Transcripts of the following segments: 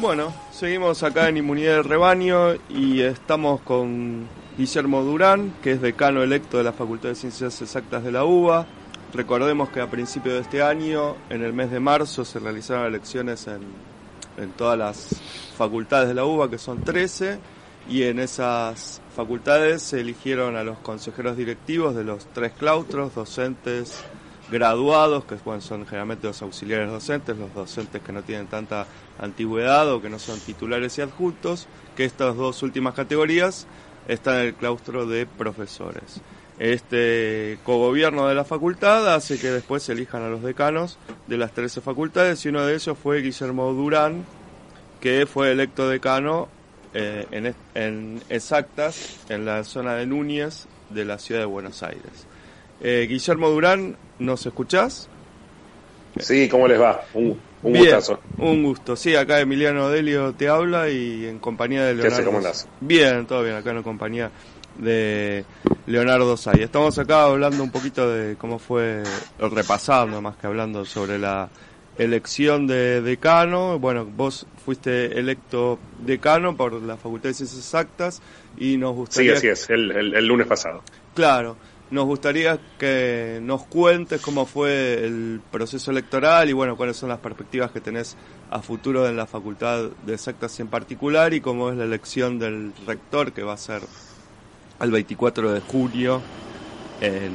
Bueno, seguimos acá en Inmunidad del Rebaño y estamos con Guillermo Durán, que es decano electo de la Facultad de Ciencias Exactas de la UBA. Recordemos que a principios de este año, en el mes de marzo, se realizaron elecciones en, en todas las facultades de la UBA, que son 13, y en esas facultades se eligieron a los consejeros directivos de los tres claustros, docentes, graduados, que son generalmente los auxiliares docentes, los docentes que no tienen tanta antigüedad o que no son titulares y adjuntos, que estas dos últimas categorías están en el claustro de profesores. Este cogobierno de la facultad hace que después se elijan a los decanos de las 13 facultades y uno de ellos fue Guillermo Durán, que fue electo decano eh, en, en exactas en la zona de Núñez de la ciudad de Buenos Aires. Eh, Guillermo Durán, ¿nos escuchás? Sí, ¿cómo les va? Un, un Bien, gustazo. Un gusto. Sí, acá Emiliano Delio te habla y en compañía de ¿Qué Leonardo. haces? ¿Cómo andás? Bien, todo bien, acá en compañía de Leonardo Say. Estamos acá hablando un poquito de cómo fue, repasando más que hablando sobre la elección de decano. Bueno, vos fuiste electo decano por la Facultad de Ciencias Exactas y nos Sí, gustaría... así es, el, el- el lunes pasado. Claro, nos gustaría que nos cuentes cómo fue el proceso electoral y bueno, cuáles son las perspectivas que tenés a futuro en la Facultad de Exactas en particular y cómo es la elección del rector que va a ser el 24 de junio en,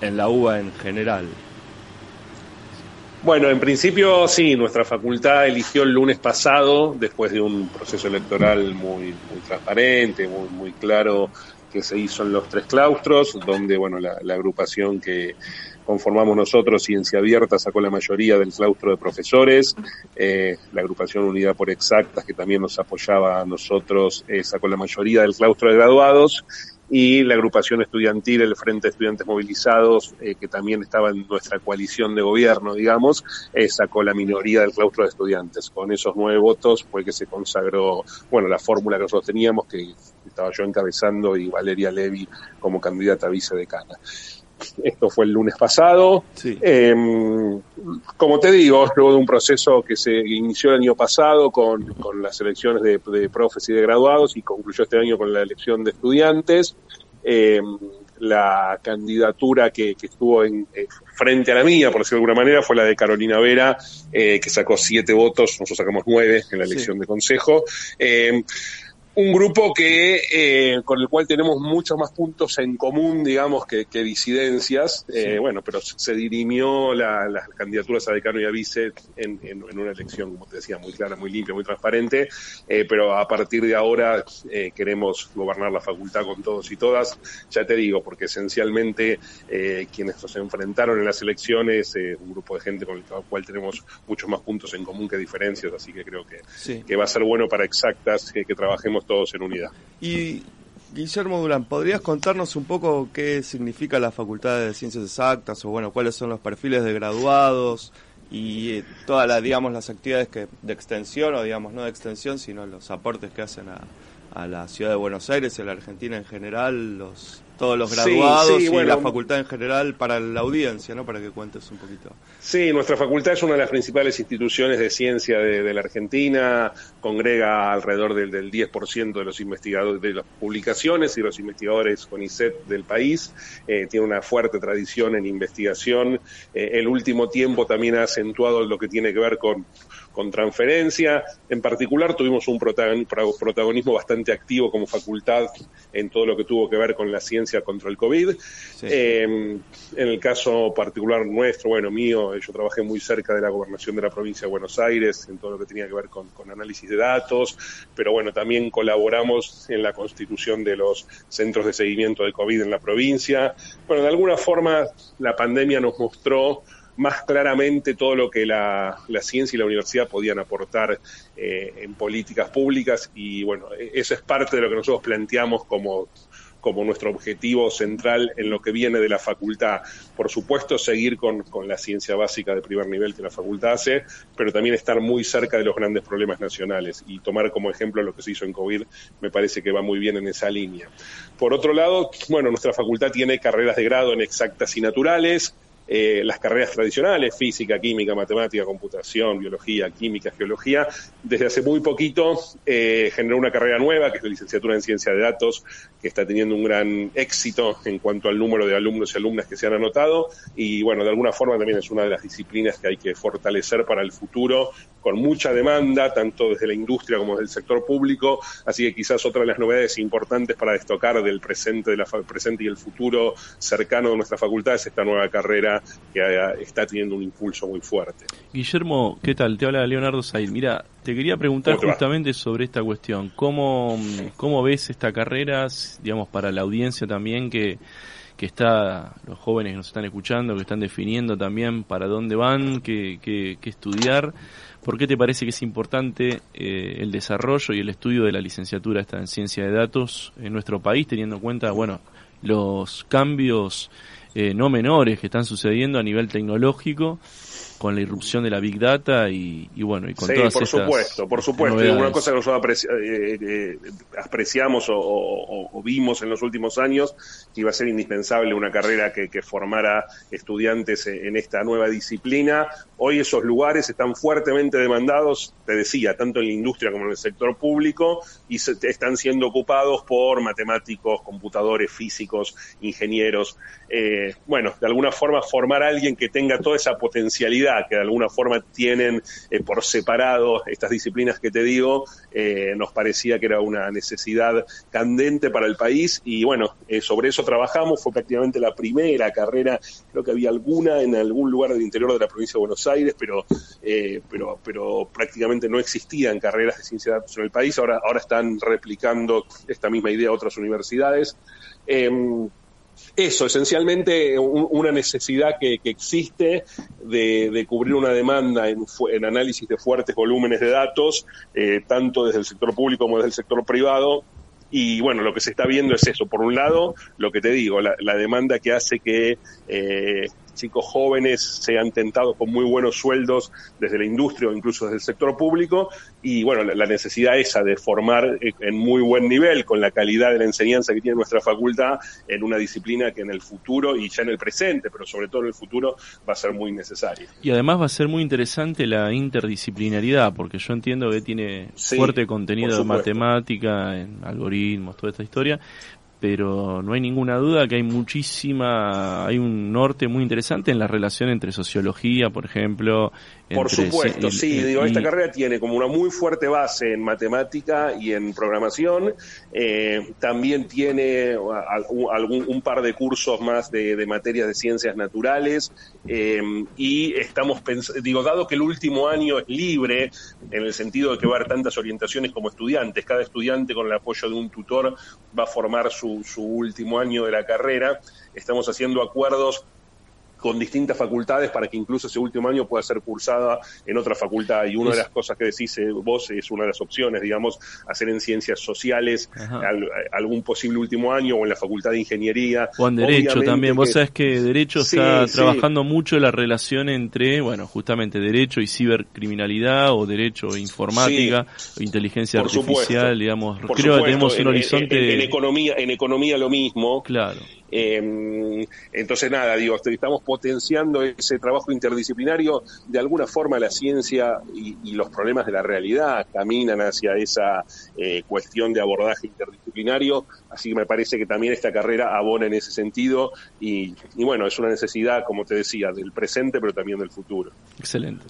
en la UBA en general. Bueno, en principio sí, nuestra facultad eligió el lunes pasado, después de un proceso electoral muy, muy transparente, muy, muy claro que se hizo en los tres claustros, donde bueno, la, agrupación que conformamos nosotros, Ciencia Abierta, sacó la mayoría del claustro de profesores, eh, la agrupación Unidad por Exactas, que también nos apoyaba a nosotros, eh, sacó la mayoría del claustro de graduados, y la agrupación estudiantil, el Frente de Estudiantes Movilizados, eh, que también estaba en nuestra coalición de gobierno, digamos, eh, sacó la minoría del claustro de estudiantes. Con esos nueve votos fue que se consagró, bueno, la fórmula que nosotros teníamos, que estaba yo encabezando y Valeria Levi como candidata a vicedecana. Esto fue el lunes pasado. Sí. Eh, como te digo, luego de un proceso que se inició el año pasado con, con las elecciones de, de profes y de graduados y concluyó este año con la elección de estudiantes, eh, la candidatura que, que estuvo en, eh, frente a la mía, por decirlo de alguna manera, fue la de Carolina Vera, eh, que sacó siete votos, nosotros sacamos nueve en la Sí. elección de consejo. Un grupo que eh, con el cual tenemos muchos más puntos en común, digamos, que, que disidencias. Eh, bueno, pero se dirimió la- las candidaturas a decano y a vice en, en- en una elección, como te decía, muy clara, muy limpia, muy transparente. Eh, pero a partir de ahora eh, queremos gobernar la facultad con todos y todas. Ya te digo, porque esencialmente eh, quienes nos enfrentaron en las elecciones, eh, un grupo de gente con el cual tenemos muchos más puntos en común que diferencias, así que creo que Sí. que va a ser bueno para exactas que, que todos en unidad. Y Guillermo Durán, ¿podrías contarnos un poco qué significa la Facultad de Ciencias Exactas o bueno, cuáles son los perfiles de graduados y eh, todas las digamos las actividades que de extensión o digamos no de extensión, sino los aportes que hacen a, a la ciudad de Buenos Aires y a la Argentina en general, los todos los graduados sí, y bueno. la facultad en general para la audiencia, ¿no? Para que cuentes un poquito. Sí, nuestra facultad es una de las principales instituciones de ciencia de, de la Argentina, congrega alrededor del, del 10% de los investigadores, de las publicaciones y los investigadores CONICET del país, Eh, tiene una fuerte tradición en investigación, Eh, el último tiempo también ha acentuado lo que tiene que ver con, con transferencia, en particular tuvimos un protagon- pro- protagonismo bastante activo como facultad en todo lo que tuvo que ver con la ciencia contra el COVID. Sí. Eh, en el caso particular nuestro, bueno, mío, eh, yo trabajé muy cerca de la gobernación de la provincia de Buenos Aires en todo lo que tenía que ver con, con análisis de datos, pero bueno, también colaboramos en la constitución de los centros de seguimiento del COVID en la provincia. Bueno, de alguna forma la pandemia nos mostró más claramente todo lo que la, la ciencia y la universidad podían aportar eh, en políticas públicas y bueno, e- eso es parte de lo que nosotros planteamos como como nuestro objetivo central en lo que viene de la facultad. Por supuesto, seguir con, con la ciencia básica de primer nivel que la facultad hace, pero también estar muy cerca de los grandes problemas nacionales y tomar como ejemplo lo que se hizo en COVID me parece que va muy bien en esa línea. Por otro lado, bueno, nuestra facultad tiene carreras de grado en exactas y naturales, eh, las carreras tradicionales, física, química, matemática, computación, biología, química, geología. Desde hace muy poquito eh, generó una carrera nueva, que es la licenciatura en ciencia de datos, que está teniendo un gran éxito en cuanto al número de alumnos y alumnas que se han anotado. Y bueno, de alguna forma también es una de las disciplinas que hay que fortalecer para el futuro, con mucha demanda, tanto desde la industria como desde el sector público. Así que quizás otra de las novedades importantes para destacar del presente, de la presente y el futuro cercano de nuestra facultad es esta nueva carrera que eh, está teniendo un impulso muy fuerte. Guillermo, ¿qué tal? Te habla Leonardo Said. Mira, te quería preguntar justamente sobre esta cuestión. ¿Cómo, ¿Cómo ves esta carrera, digamos, para la audiencia también que que está, los jóvenes que nos están escuchando, que están definiendo también para dónde van, qué, qué, estudiar. ¿Por qué te parece que es importante eh, el desarrollo y el estudio de la licenciatura esta en ciencia de datos en nuestro país, teniendo en cuenta, bueno, los cambios eh, no menores que están sucediendo a nivel tecnológico con la irrupción de la Big Data y, bueno, y con sí, por supuesto, por supuesto. Una cosa que nosotros eh, eh, apreciamos o, vimos en los últimos años, que iba a ser indispensable una carrera que, formara estudiantes en esta nueva disciplina. Hoy esos lugares están fuertemente demandados, te decía, tanto en la industria como en el sector público, y están siendo ocupados por matemáticos, computadores, físicos, ingenieros. Eh, bueno, de alguna forma formar a alguien que tenga toda esa potencialidad que de alguna forma tienen eh, por separado estas disciplinas que te digo, eh, nos parecía que era una necesidad candente para el país. Y bueno, eh, sobre eso trabajamos, fue prácticamente la primera carrera, creo que había alguna en algún lugar del interior de la provincia de Buenos Aires, pero, pero, pero prácticamente no existían carreras de ciencia datos en el país, ahora, ahora están replicando esta misma idea a otras universidades. Eso, esencialmente una necesidad que, existe de, cubrir una demanda en, análisis de fuertes volúmenes de datos, eh, tanto desde el sector público como desde el sector privado. Y bueno, lo que se está viendo es eso. Por un lado, lo que te digo, la, demanda que hace que eh, chicos jóvenes sean tentados con muy buenos sueldos desde la industria o incluso desde el sector público y bueno, la, necesidad esa de formar en muy buen nivel con la calidad de la enseñanza que tiene nuestra facultad en una disciplina que en el futuro y ya en el presente, pero sobre todo en el futuro va a ser muy necesaria. Y además va a ser muy interesante la interdisciplinaridad, porque yo entiendo que tiene fuerte contenido de matemática, en algoritmos, toda esta historia, pero no hay ninguna duda que hay muchísima, hay un norte muy interesante en la relación entre sociología, por ejemplo. Por supuesto, sí, digo, esta carrera tiene como una muy fuerte base en matemática y en programación, eh, también tiene algún, un par de cursos más de, de materias de ciencias naturales, eh, y estamos pensando, digo, dado que el último año es libre, en el sentido de que va a haber tantas orientaciones como estudiantes, cada estudiante con el apoyo de un tutor va a formar su su, último año de la carrera. Estamos haciendo acuerdos con distintas facultades para que incluso ese último año pueda ser cursada en otra facultad. Y una de las cosas que decís eh, vos es una de las opciones, digamos, hacer en ciencias sociales algún posible último año o en la facultad de ingeniería. O en derecho también. Vos sabés que derecho está trabajando mucho la relación entre, bueno, justamente derecho y cibercriminalidad o derecho e informática inteligencia artificial, digamos. creo que tenemos un horizonte. en, economía, en economía lo mismo. Claro. Eh, entonces, nada, digo, estamos potenciando ese trabajo interdisciplinario. De alguna forma, la ciencia y, los problemas de la realidad caminan hacia esa eh, cuestión de abordaje interdisciplinario. Así que me parece que también esta carrera abona en ese sentido. Y, bueno, es una necesidad, como te decía, del presente, pero también del futuro. Excelente.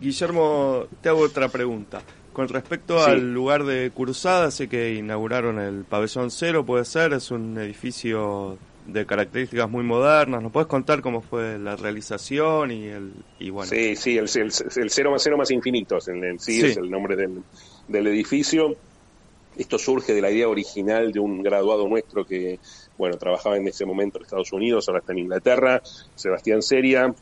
Guillermo, te hago otra pregunta. Con respecto al lugar de Cursada, sé que inauguraron el Pabellón Cero, puede ser, es un edificio de características muy modernas. ¿Nos puedes contar cómo fue la realización y el y bueno? Sí, sí, el, el, cero más cero más infinitos, en, sí, es el nombre del, del edificio. Esto surge de la idea original de un graduado nuestro que, bueno, trabajaba en ese momento en Estados Unidos, ahora está en Inglaterra, Sebastián Seria,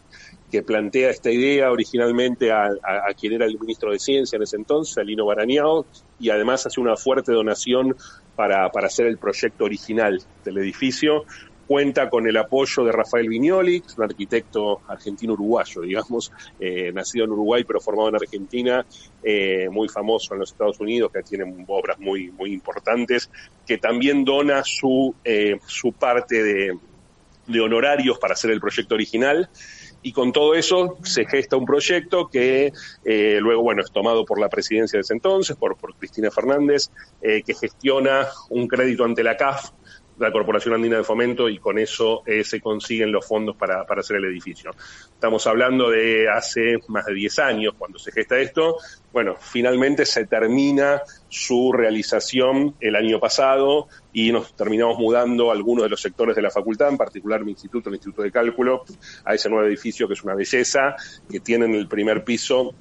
que plantea esta idea originalmente a, a, quien era el ministro de Ciencia en ese entonces, Alino Barañao, y además hace una fuerte donación para, para hacer el proyecto original del edificio, cuenta con el apoyo de Rafael Viñoli, un arquitecto argentino-uruguayo, digamos, eh, nacido en Uruguay pero formado en Argentina, eh, muy famoso en los Estados Unidos, que tiene obras muy, muy importantes, que también dona su, eh, su parte de, honorarios para hacer el proyecto original. Y con todo eso se gesta un proyecto que eh, luego, bueno, es tomado por la presidencia de ese entonces, por, Cristina Fernández, que gestiona un crédito ante la CAF la Corporación Andina de Fomento y con eso eh, se consiguen los fondos para, para, hacer el edificio. Estamos hablando de hace más de 10 años cuando se gesta esto. Bueno, finalmente se termina su realización el año pasado y nos terminamos mudando algunos de los sectores de la facultad, en particular mi instituto, el Instituto de Cálculo, a ese nuevo edificio que es una belleza, que tiene en el primer piso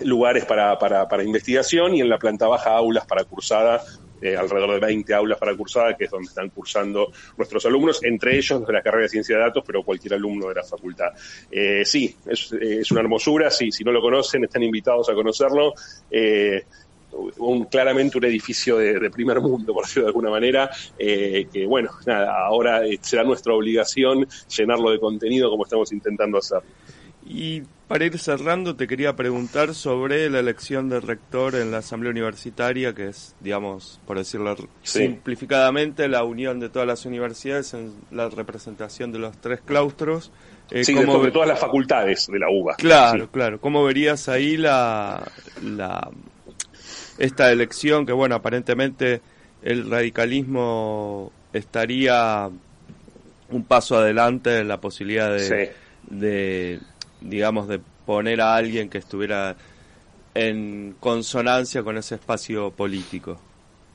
lugares para, para, para investigación y en la planta baja aulas para cursada eh, alrededor de 20 aulas para cursada, que es donde están cursando nuestros alumnos, entre ellos de la carrera de ciencia de datos, pero cualquier alumno de la facultad. Eh, sí, es, es, una hermosura, sí, si no lo conocen, están invitados a conocerlo. Eh, un, claramente un edificio de, primer mundo, por decirlo de alguna manera, eh, que bueno, nada, ahora eh, será nuestra obligación llenarlo de contenido como estamos intentando hacer. Y para ir cerrando, te quería preguntar sobre la elección de rector en la Asamblea Universitaria, que es, digamos, por decirlo sí. simplificadamente, la unión de todas las universidades en la representación de los tres claustros. Eh, sí, de, de, todas las facultades de la UBA. Claro, sí. claro. ¿Cómo verías ahí la, la esta elección que, bueno, aparentemente el radicalismo estaría un paso adelante en la posibilidad de, sí. de digamos, de poner a alguien que estuviera en consonancia con ese espacio político.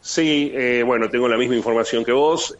Sí, eh, bueno, tengo la misma información que vos.